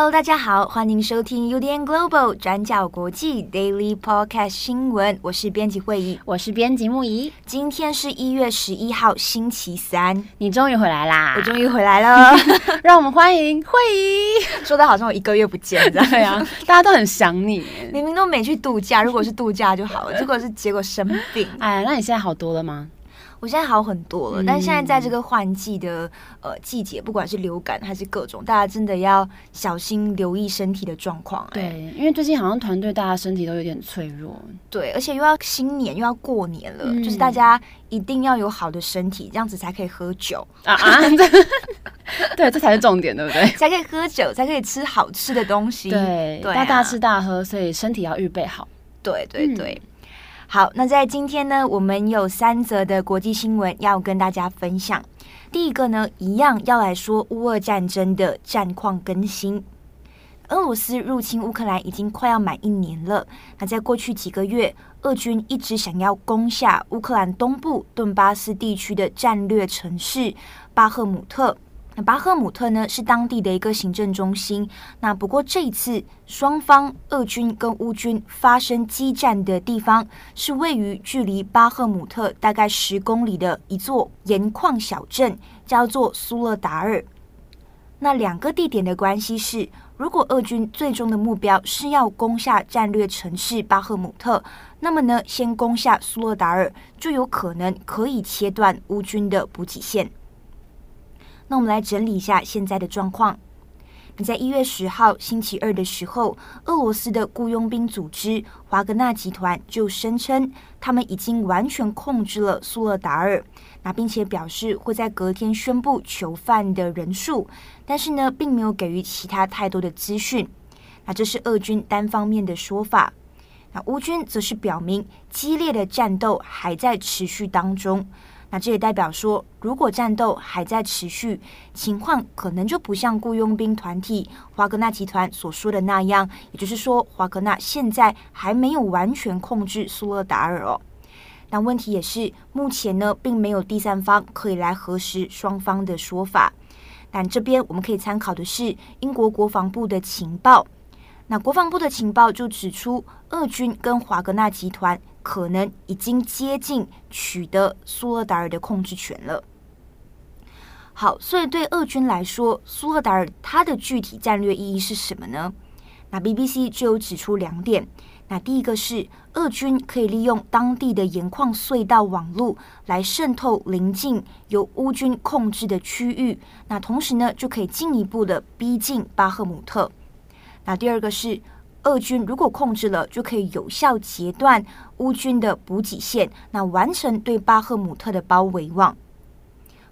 Hello，大家好，欢迎收听 UDN Global 转角国际 Daily Podcast 新闻。我是编辑会议，我是编辑木仪。今天是一月十一号，星期三。你终于回来啦！我终于回来了，让我们欢迎会议。说的好像我一个月不见对啊，大家都很想你。明明都没去度假，如果是度假就好了，结果是结果生病。哎，那你现在好多了吗？我现在好很多了，嗯、但是现在在这个换季的呃季节，不管是流感还是各种，大家真的要小心留意身体的状况。对，因为最近好像团队大家身体都有点脆弱。对，而且又要新年又要过年了，嗯、就是大家一定要有好的身体，这样子才可以喝酒啊啊！对，这才是重点，对不对？才可以喝酒，才可以吃好吃的东西。对，要大吃大喝，所以身体要预备好。对对对。对嗯好，那在今天呢，我们有三则的国际新闻要跟大家分享。第一个呢，一样要来说乌俄战争的战况更新。俄罗斯入侵乌克兰已经快要满一年了。那在过去几个月，俄军一直想要攻下乌克兰东部顿巴斯地区的战略城市巴赫姆特。那巴赫姆特呢，是当地的一个行政中心。那不过这一次，双方俄军跟乌军发生激战的地方，是位于距离巴赫姆特大概十公里的一座盐矿小镇，叫做苏勒达尔。那两个地点的关系是，如果俄军最终的目标是要攻下战略城市巴赫姆特，那么呢，先攻下苏勒达尔，就有可能可以切断乌军的补给线。那我们来整理一下现在的状况。你在一月十号星期二的时候，俄罗斯的雇佣兵组织华格纳集团就声称，他们已经完全控制了苏勒达尔，那并且表示会在隔天宣布囚犯的人数，但是呢，并没有给予其他太多的资讯。那这是俄军单方面的说法。那乌军则是表明，激烈的战斗还在持续当中。那这也代表说，如果战斗还在持续，情况可能就不像雇佣兵团体华格纳集团所说的那样，也就是说，华格纳现在还没有完全控制苏勒达尔哦。但问题也是，目前呢，并没有第三方可以来核实双方的说法。但这边我们可以参考的是英国国防部的情报。那国防部的情报就指出，俄军跟华格纳集团可能已经接近取得苏勒达尔的控制权了。好，所以对俄军来说，苏勒达尔它的具体战略意义是什么呢？那 BBC 就有指出两点。那第一个是，俄军可以利用当地的盐矿隧道网络来渗透邻近由乌军控制的区域，那同时呢，就可以进一步的逼近巴赫姆特。那第二个是，俄军如果控制了，就可以有效截断乌军的补给线，那完成对巴赫姆特的包围网。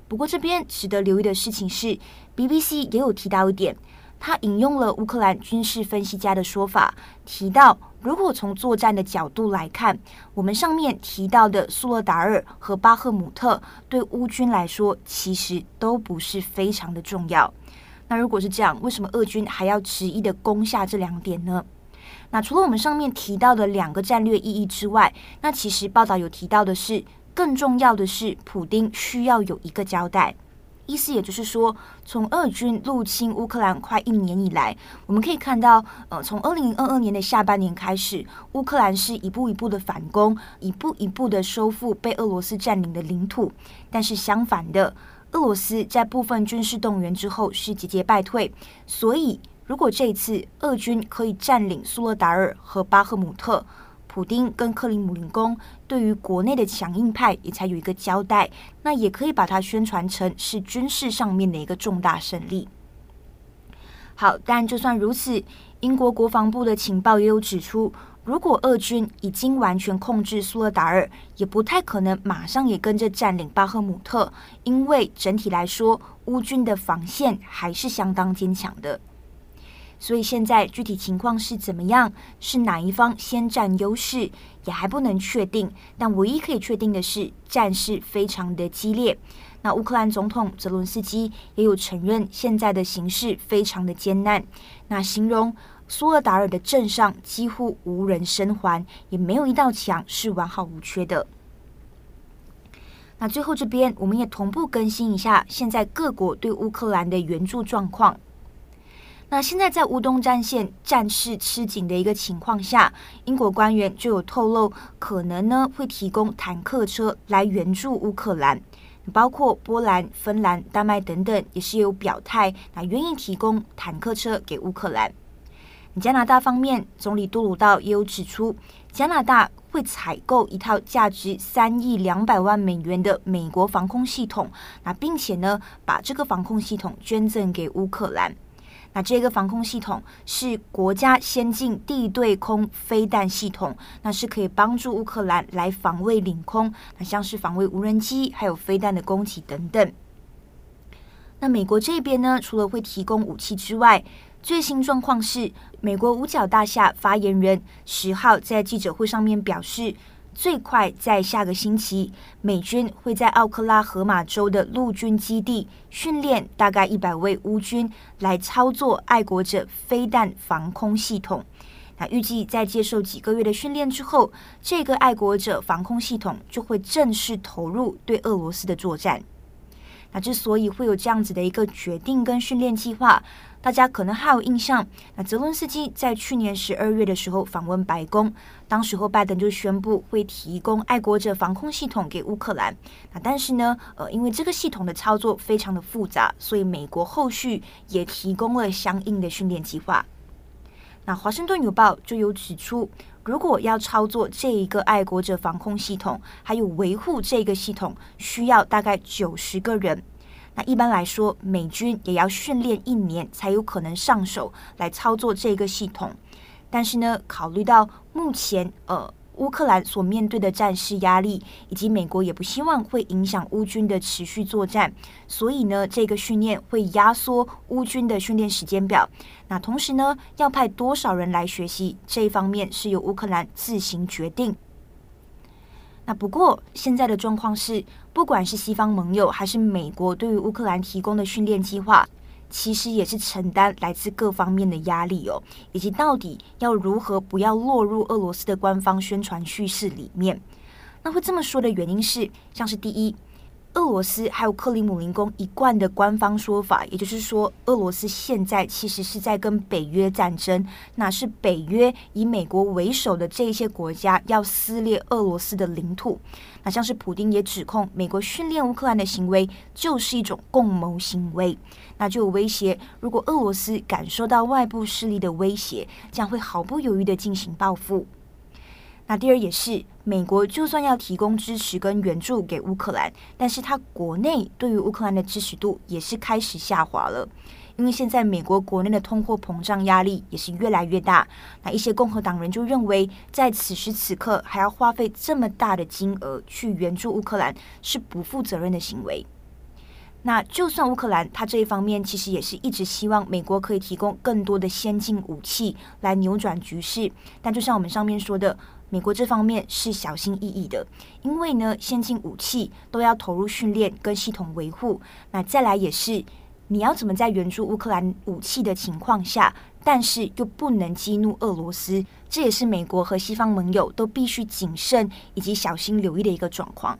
不过这边值得留意的事情是，BBC 也有提到一点，他引用了乌克兰军事分析家的说法，提到如果从作战的角度来看，我们上面提到的苏勒达尔和巴赫姆特对乌军来说其实都不是非常的重要。那如果是这样，为什么俄军还要执意的攻下这两点呢？那除了我们上面提到的两个战略意义之外，那其实报道有提到的是，更重要的是，普丁需要有一个交代。意思也就是说，从俄军入侵乌克兰快一年以来，我们可以看到，呃，从二零二二年的下半年开始，乌克兰是一步一步的反攻，一步一步的收复被俄罗斯占领的领土。但是相反的，俄罗斯在部分军事动员之后是节节败退，所以如果这次俄军可以占领苏勒达尔和巴赫姆特，普丁跟克里姆林宫对于国内的强硬派也才有一个交代，那也可以把它宣传成是军事上面的一个重大胜利。好，但就算如此，英国国防部的情报也有指出。如果俄军已经完全控制苏勒达尔，也不太可能马上也跟着占领巴赫姆特，因为整体来说，乌军的防线还是相当坚强的。所以现在具体情况是怎么样，是哪一方先占优势，也还不能确定。但唯一可以确定的是，战事非常的激烈。那乌克兰总统泽伦斯基也有承认，现在的形势非常的艰难。那形容苏勒达尔的镇上几乎无人生还，也没有一道墙是完好无缺的。那最后这边，我们也同步更新一下现在各国对乌克兰的援助状况。那现在在乌东战线战事吃紧的一个情况下，英国官员就有透露，可能呢会提供坦克车来援助乌克兰，包括波兰、芬兰、丹麦等等也是有表态，那愿意提供坦克车给乌克兰。加拿大方面，总理杜鲁道也有指出，加拿大会采购一套价值三亿两百万美元的美国防空系统，那并且呢把这个防空系统捐赠给乌克兰。那这个防空系统是国家先进地对空飞弹系统，那是可以帮助乌克兰来防卫领空，那像是防卫无人机还有飞弹的攻击等等。那美国这边呢，除了会提供武器之外，最新状况是，美国五角大厦发言人十号在记者会上面表示。最快在下个星期，美军会在奥克拉荷马州的陆军基地训练大概一百位乌军来操作爱国者飞弹防空系统。那预计在接受几个月的训练之后，这个爱国者防空系统就会正式投入对俄罗斯的作战。那之所以会有这样子的一个决定跟训练计划，大家可能还有印象。那泽伦斯基在去年十二月的时候访问白宫，当时候拜登就宣布会提供爱国者防空系统给乌克兰。那但是呢，呃，因为这个系统的操作非常的复杂，所以美国后续也提供了相应的训练计划。那华盛顿邮报就有指出，如果要操作这一个爱国者防空系统，还有维护这个系统，需要大概九十个人。那一般来说，美军也要训练一年才有可能上手来操作这个系统。但是呢，考虑到目前呃。乌克兰所面对的战事压力，以及美国也不希望会影响乌军的持续作战，所以呢，这个训练会压缩乌军的训练时间表。那同时呢，要派多少人来学习，这一方面是由乌克兰自行决定。那不过现在的状况是，不管是西方盟友还是美国，对于乌克兰提供的训练计划。其实也是承担来自各方面的压力哦，以及到底要如何不要落入俄罗斯的官方宣传叙事里面。那会这么说的原因是，像是第一。俄罗斯还有克里姆林宫一贯的官方说法，也就是说，俄罗斯现在其实是在跟北约战争，那是北约以美国为首的这一些国家要撕裂俄罗斯的领土。那像是普丁也指控美国训练乌克兰的行为就是一种共谋行为，那就有威胁，如果俄罗斯感受到外部势力的威胁，将会毫不犹豫地进行报复。那第二也是，美国就算要提供支持跟援助给乌克兰，但是他国内对于乌克兰的支持度也是开始下滑了，因为现在美国国内的通货膨胀压力也是越来越大。那一些共和党人就认为，在此时此刻还要花费这么大的金额去援助乌克兰，是不负责任的行为。那就算乌克兰他这一方面其实也是一直希望美国可以提供更多的先进武器来扭转局势，但就像我们上面说的。美国这方面是小心翼翼的，因为呢，先进武器都要投入训练跟系统维护。那再来也是，你要怎么在援助乌克兰武器的情况下，但是又不能激怒俄罗斯，这也是美国和西方盟友都必须谨慎以及小心留意的一个状况。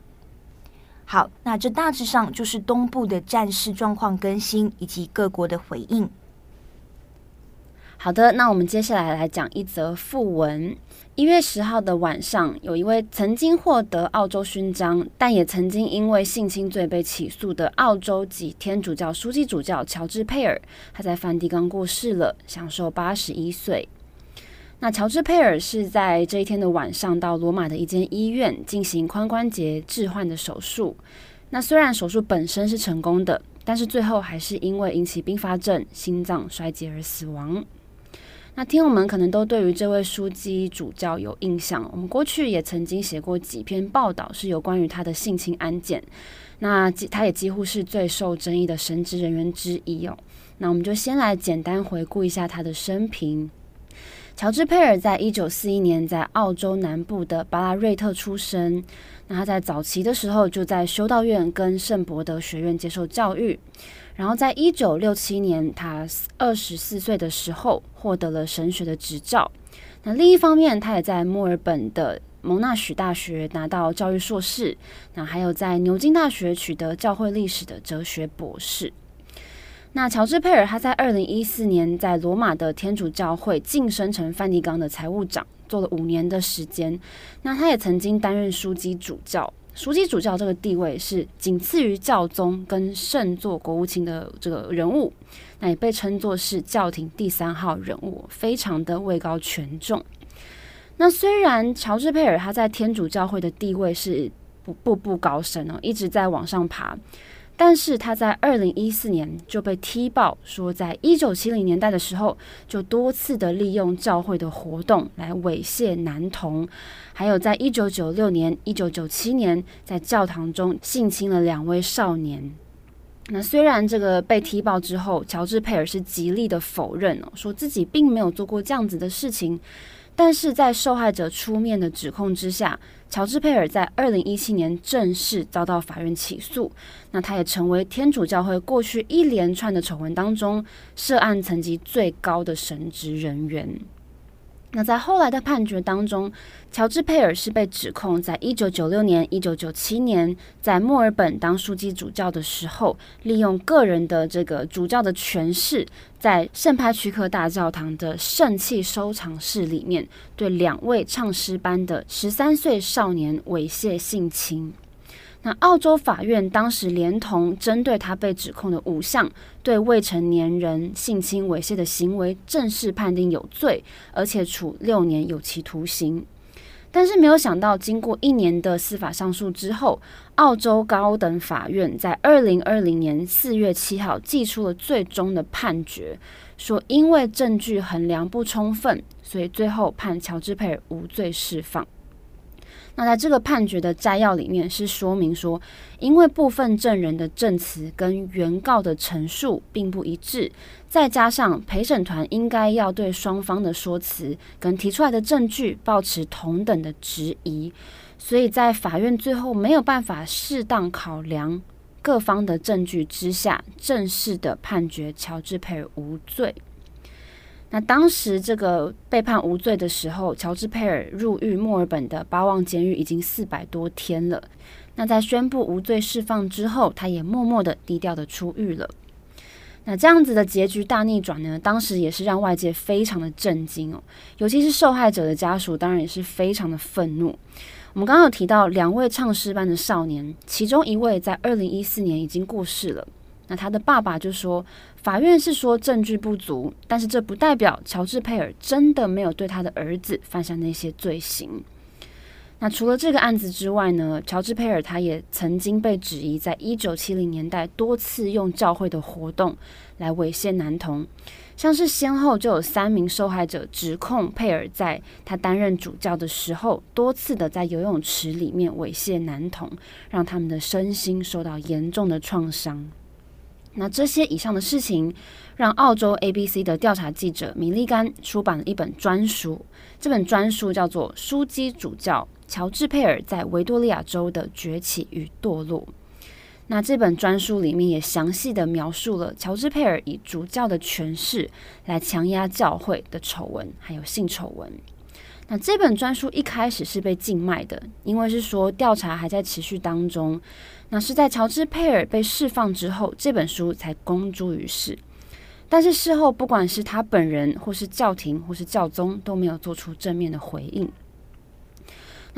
好，那这大致上就是东部的战事状况更新以及各国的回应。好的，那我们接下来来讲一则訃闻。一月十号的晚上，有一位曾经获得澳洲勋章，但也曾经因为性侵罪被起诉的澳洲籍天主教枢机主教乔治·佩尔，他在梵蒂冈过世了，享寿八十一岁。那乔治·佩尔是在这一天的晚上到罗马的一间医院进行髋关节置换的手术。那虽然手术本身是成功的，但是最后还是因为引起并发症、心脏衰竭而死亡。那听友们可能都对于这位枢机主教有印象，我们过去也曾经写过几篇报道，是有关于他的性侵案件。那他也几乎是最受争议的神职人员之一哦。那我们就先来简单回顾一下他的生平。乔治·佩尔在一九四一年在澳洲南部的巴拉瑞特出生。那他在早期的时候就在修道院跟圣伯德学院接受教育。然后在一九六七年，他二十四岁的时候获得了神学的执照。那另一方面，他也在墨尔本的蒙纳许大学拿到教育硕士。那还有在牛津大学取得教会历史的哲学博士。那乔治·佩尔他在二零一四年在罗马的天主教会晋升成梵蒂冈的财务长，做了五年的时间。那他也曾经担任枢机主教，枢机主教这个地位是仅次于教宗跟圣座国务卿的这个人物，那也被称作是教廷第三号人物，非常的位高权重。那虽然乔治·佩尔他在天主教会的地位是步步步高升哦，一直在往上爬。但是他在二零一四年就被踢爆说，在一九七零年代的时候，就多次的利用教会的活动来猥亵男童，还有在一九九六年、一九九七年在教堂中性侵了两位少年。那虽然这个被踢爆之后，乔治·佩尔是极力的否认哦，说自己并没有做过这样子的事情。但是在受害者出面的指控之下，乔治·佩尔在二零一七年正式遭到法院起诉。那他也成为天主教会过去一连串的丑闻当中涉案层级最高的神职人员。那在后来的判决当中，乔治·佩尔是被指控在一九九六年、一九九七年在墨尔本当枢机主教的时候，利用个人的这个主教的权势，在圣派屈克大教堂的圣器收藏室里面，对两位唱诗班的十三岁少年猥亵性侵。那澳洲法院当时连同针对他被指控的五项对未成年人性侵猥亵的行为正式判定有罪，而且处六年有期徒刑。但是没有想到，经过一年的司法上诉之后，澳洲高等法院在二零二零年四月七号寄出了最终的判决，说因为证据衡量不充分，所以最后判乔治·佩尔无罪释放。那在这个判决的摘要里面是说明说，因为部分证人的证词跟原告的陈述并不一致，再加上陪审团应该要对双方的说辞跟提出来的证据抱持同等的质疑，所以在法院最后没有办法适当考量各方的证据之下，正式的判决乔治·佩尔无罪。那当时这个被判无罪的时候，乔治·佩尔入狱墨尔本的巴旺监狱已经四百多天了。那在宣布无罪释放之后，他也默默的低调的出狱了。那这样子的结局大逆转呢，当时也是让外界非常的震惊哦，尤其是受害者的家属，当然也是非常的愤怒。我们刚刚有提到两位唱诗班的少年，其中一位在二零一四年已经过世了。那他的爸爸就说，法院是说证据不足，但是这不代表乔治·佩尔真的没有对他的儿子犯下那些罪行。那除了这个案子之外呢，乔治·佩尔他也曾经被质疑，在一九七零年代多次用教会的活动来猥亵男童，像是先后就有三名受害者指控佩尔在他担任主教的时候，多次的在游泳池里面猥亵男童，让他们的身心受到严重的创伤。那这些以上的事情，让澳洲 ABC 的调查记者米利甘出版了一本专书。这本专书叫做《枢机主教乔治·佩尔在维多利亚州的崛起与堕落》。那这本专书里面也详细的描述了乔治·佩尔以主教的权势来强压教会的丑闻，还有性丑闻。那这本专书一开始是被禁卖的，因为是说调查还在持续当中。那是在乔治·佩尔被释放之后，这本书才公诸于世。但是事后，不管是他本人，或是教廷，或是教宗，都没有做出正面的回应。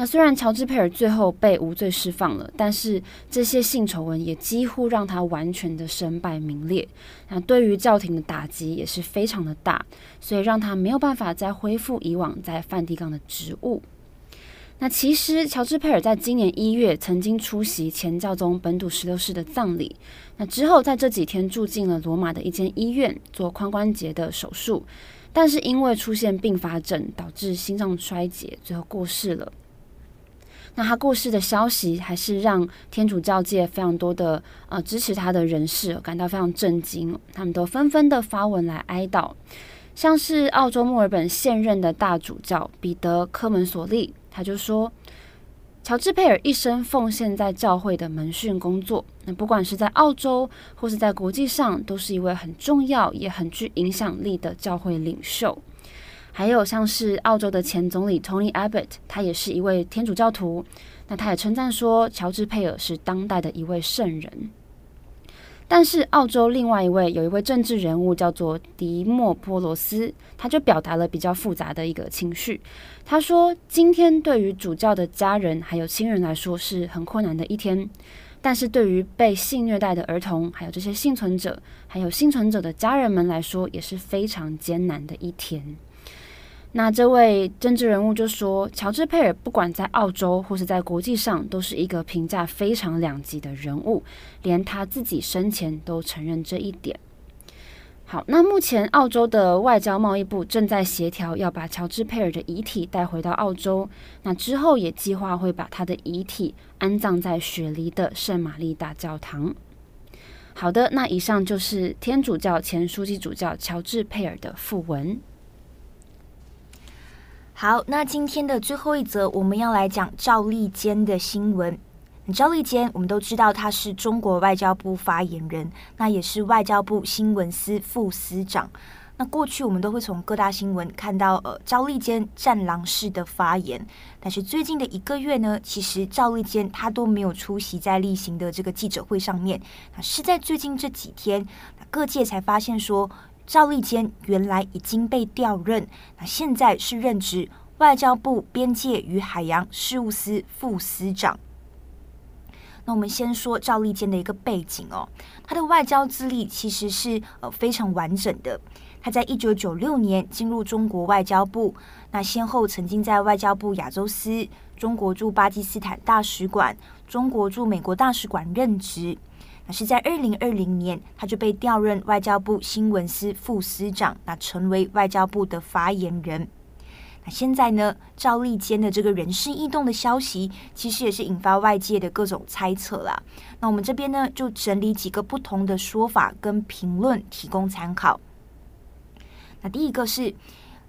那虽然乔治·佩尔最后被无罪释放了，但是这些性丑闻也几乎让他完全的身败名裂。那对于教廷的打击也是非常的大，所以让他没有办法再恢复以往在梵蒂冈的职务。那其实，乔治·佩尔在今年一月曾经出席前教宗本笃十六世的葬礼。那之后，在这几天住进了罗马的一间医院做髋关节的手术，但是因为出现并发症，导致心脏衰竭，最后过世了。那他过世的消息，还是让天主教界非常多的呃支持他的人士感到非常震惊，他们都纷纷的发文来哀悼。像是澳洲墨尔本现任的大主教彼得·科门索利，他就说，乔治·佩尔一生奉献在教会的门训工作，那不管是在澳洲或是在国际上，都是一位很重要也很具影响力的教会领袖。还有像是澳洲的前总理 Tony Abbott，他也是一位天主教徒。那他也称赞说，乔治·佩尔是当代的一位圣人。但是，澳洲另外一位有一位政治人物叫做迪莫波罗斯，他就表达了比较复杂的一个情绪。他说：“今天对于主教的家人还有亲人来说是很困难的一天，但是对于被性虐待的儿童，还有这些幸存者，还有幸存者的家人们来说，也是非常艰难的一天。”那这位政治人物就说：“乔治·佩尔不管在澳洲或是在国际上，都是一个评价非常两极的人物，连他自己生前都承认这一点。”好，那目前澳洲的外交贸易部正在协调要把乔治·佩尔的遗体带回到澳洲，那之后也计划会把他的遗体安葬在雪梨的圣玛丽大教堂。好的，那以上就是天主教前书记主教乔治·佩尔的訃闻。好，那今天的最后一则，我们要来讲赵立坚的新闻。赵立坚，我们都知道他是中国外交部发言人，那也是外交部新闻司副司长。那过去我们都会从各大新闻看到，呃，赵立坚战狼式的发言。但是最近的一个月呢，其实赵立坚他都没有出席在例行的这个记者会上面。那是在最近这几天，各界才发现说。赵立坚原来已经被调任，那现在是任职外交部边界与海洋事务司副司长。那我们先说赵立坚的一个背景哦，他的外交资历其实是呃非常完整的。他在一九九六年进入中国外交部，那先后曾经在外交部亚洲司、中国驻巴基斯坦大使馆、中国驻美国大使馆任职。是在二零二零年，他就被调任外交部新闻司副司长，那成为外交部的发言人。那现在呢，赵立坚的这个人事异动的消息，其实也是引发外界的各种猜测啦。那我们这边呢，就整理几个不同的说法跟评论，提供参考。那第一个是。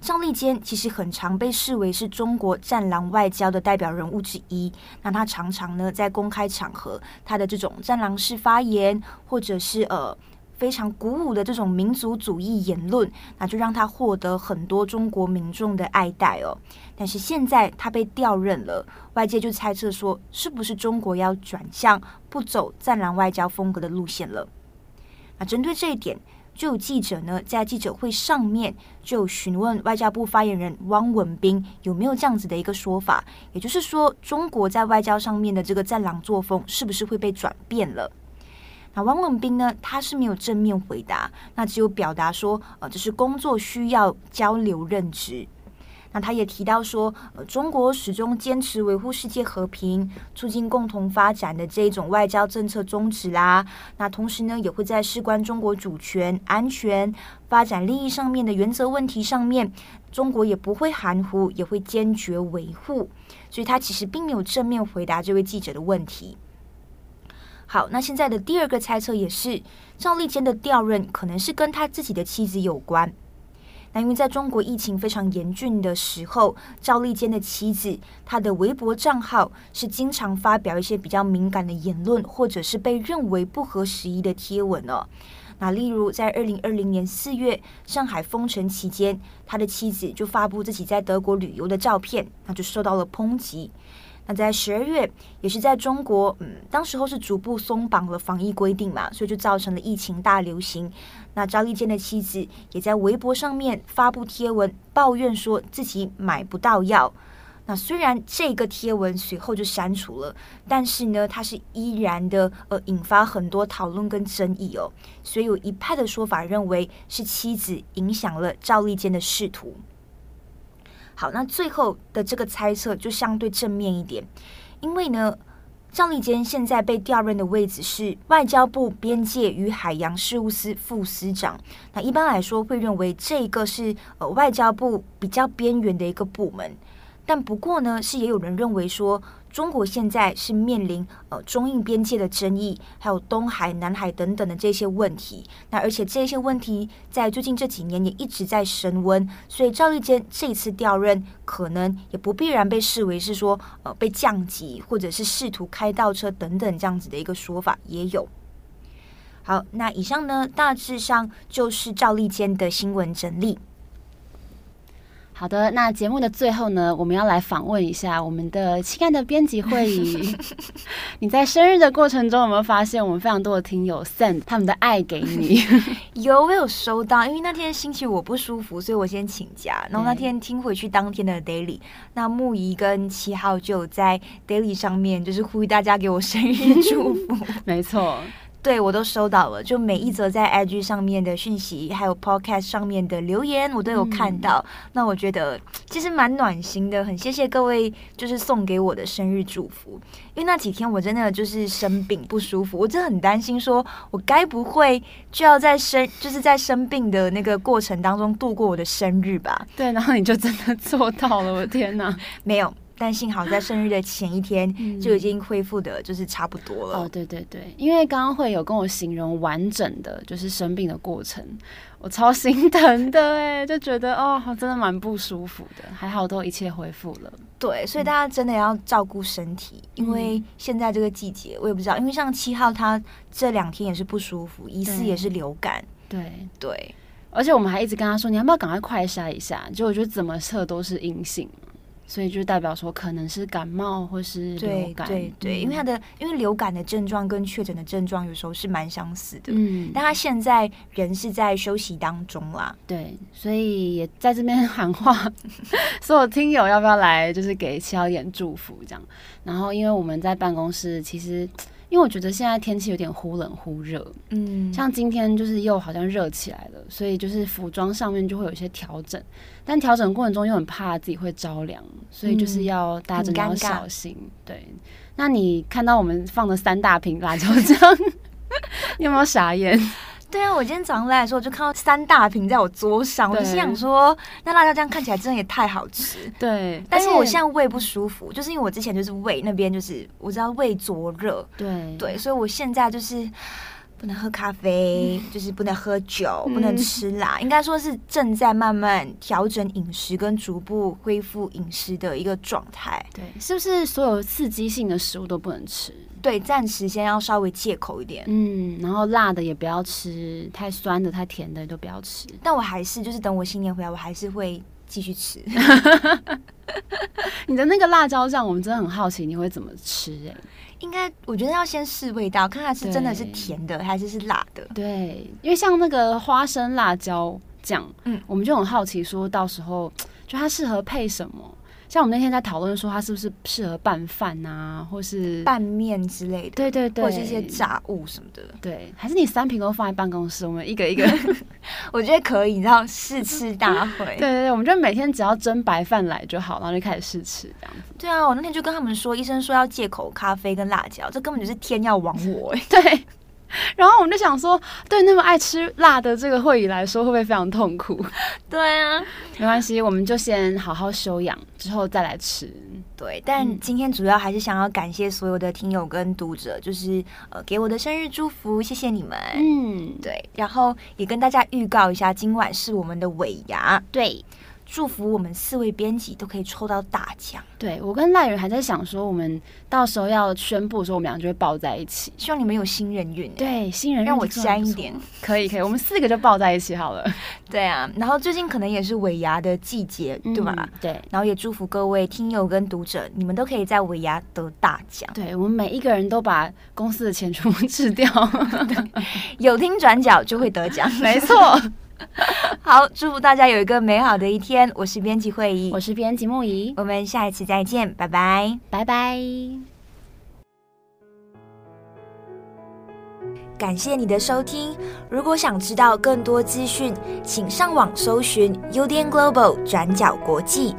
赵立坚其实很常被视为是中国战狼外交的代表人物之一。那他常常呢在公开场合，他的这种战狼式发言，或者是呃非常鼓舞的这种民族主义言论，那就让他获得很多中国民众的爱戴哦。但是现在他被调任了，外界就猜测说，是不是中国要转向不走战狼外交风格的路线了？那针对这一点。就有记者呢，在记者会上面就询问外交部发言人汪文斌有没有这样子的一个说法，也就是说，中国在外交上面的这个战狼作风是不是会被转变了？那汪文斌呢，他是没有正面回答，那只有表达说，呃，这是工作需要交流任职。那他也提到说，呃，中国始终坚持维护世界和平、促进共同发展的这种外交政策宗旨啦。那同时呢，也会在事关中国主权、安全、发展利益上面的原则问题上面，中国也不会含糊，也会坚决维护。所以他其实并没有正面回答这位记者的问题。好，那现在的第二个猜测也是，赵立坚的调任可能是跟他自己的妻子有关。那因为在中国疫情非常严峻的时候，赵立坚的妻子，他的微博账号是经常发表一些比较敏感的言论，或者是被认为不合时宜的贴文哦。那例如在二零二零年四月上海封城期间，他的妻子就发布自己在德国旅游的照片，那就受到了抨击。那在十二月，也是在中国，嗯，当时候是逐步松绑了防疫规定嘛，所以就造成了疫情大流行。那赵立坚的妻子也在微博上面发布贴文，抱怨说自己买不到药。那虽然这个贴文随后就删除了，但是呢，它是依然的，呃，引发很多讨论跟争议哦。所以有一派的说法认为是妻子影响了赵立坚的仕途。好，那最后的这个猜测就相对正面一点，因为呢，赵立坚现在被调任的位置是外交部边界与海洋事务司副司长。那一般来说会认为这个是呃外交部比较边缘的一个部门。但不过呢，是也有人认为说，中国现在是面临呃中印边界的争议，还有东海、南海等等的这些问题。那而且这些问题在最近这几年也一直在升温，所以赵立坚这次调任，可能也不必然被视为是说呃被降级，或者是试图开倒车等等这样子的一个说法也有。好，那以上呢，大致上就是赵立坚的新闻整理。好的，那节目的最后呢，我们要来访问一下我们的亲爱的编辑会议。你在生日的过程中有没有发现，我们非常多的听友 send 他们的爱给你？有，我有收到，因为那天星期五我不舒服，所以我先请假。然后那天听回去当天的 daily，那木仪跟七号就在 daily 上面，就是呼吁大家给我生日祝福。没错。对，我都收到了，就每一则在 IG 上面的讯息，还有 Podcast 上面的留言，我都有看到。嗯、那我觉得其实蛮暖心的，很谢谢各位，就是送给我的生日祝福。因为那几天我真的就是生病不舒服，我真的很担心，说我该不会就要在生，就是在生病的那个过程当中度过我的生日吧？对，然后你就真的做到了，我的天哪，没有。但幸好在生日的前一天就已经恢复的，就是差不多了。嗯、哦，对对对，因为刚刚会有跟我形容完整的，就是生病的过程，我超心疼的哎，就觉得哦，真的蛮不舒服的。还好都一切恢复了。对，所以大家真的要照顾身体，嗯、因为现在这个季节，我也不知道，因为像七号他这两天也是不舒服，疑似也是流感。对对，对而且我们还一直跟他说，你要不要赶快快筛一下？结果我觉得怎么测都是阴性。所以就代表说可能是感冒或是流感，对对对，因为他的因为流感的症状跟确诊的症状有时候是蛮相似的，嗯，但他现在人是在休息当中啦，对，所以也在这边 喊话，所有听友要不要来，就是给七号点祝福这样，然后因为我们在办公室其实。因为我觉得现在天气有点忽冷忽热，嗯，像今天就是又好像热起来了，所以就是服装上面就会有一些调整，但调整过程中又很怕自己会着凉，所以就是要大家真的要小心。对，那你看到我们放的三大瓶辣椒酱，你有没有傻眼？对啊，我今天早上来的时候我就看到三大瓶在我桌上，我就心想说，那辣椒酱看起来真的也太好吃。对，但是我现在胃不舒服，就是因为我之前就是胃那边就是我知道胃灼热，对。对，所以我现在就是不能喝咖啡，嗯、就是不能喝酒，嗯、不能吃辣，应该说是正在慢慢调整饮食跟逐步恢复饮食的一个状态。对，是不是所有刺激性的食物都不能吃？对，暂时先要稍微戒口一点，嗯，然后辣的也不要吃，太酸的、太甜的都不要吃。但我还是，就是等我新年回来，我还是会继续吃。你的那个辣椒酱，我们真的很好奇你会怎么吃哎、欸？应该我觉得要先试味道，看看是真的是甜的对还是是辣的。对，因为像那个花生辣椒酱，嗯，我们就很好奇，说到时候就它适合配什么？像我们那天在讨论说，它是不是适合拌饭啊，或是拌面之类的？对对对，或者是一些炸物什么的。对，还是你三瓶都放在办公室，我们一个一个。我觉得可以，你知道试吃大会。对对对，我们就每天只要蒸白饭来就好，然后就开始试吃这样子。对啊，我那天就跟他们说，医生说要戒口咖啡跟辣椒，这根本就是天要亡我哎。对。然后我们就想说，对那么爱吃辣的这个会议来说，会不会非常痛苦？对啊，没关系，我们就先好好休养，之后再来吃。对，但今天主要还是想要感谢所有的听友跟读者，就是呃给我的生日祝福，谢谢你们。嗯，对，然后也跟大家预告一下，今晚是我们的尾牙。对。祝福我们四位编辑都可以抽到大奖。对，我跟赖人还在想说，我们到时候要宣布的时候，我们俩就会抱在一起。希望你们有新人运。对，新人运让我沾一点。可以，可以，我们四个就抱在一起好了。对啊，然后最近可能也是尾牙的季节，对吧？嗯，对。然后也祝福各位听友跟读者，你们都可以在尾牙得大奖。对，我们每一个人都把公司的钱全部吃掉，有听转角就会得奖，没错。好，祝福大家有一个美好的一天。我是编辑会议，我是编辑木仪，我们下一次再见，拜拜，拜拜。感谢你的收听。如果想知道更多资讯，请上网搜寻 UDN Global 转角国际。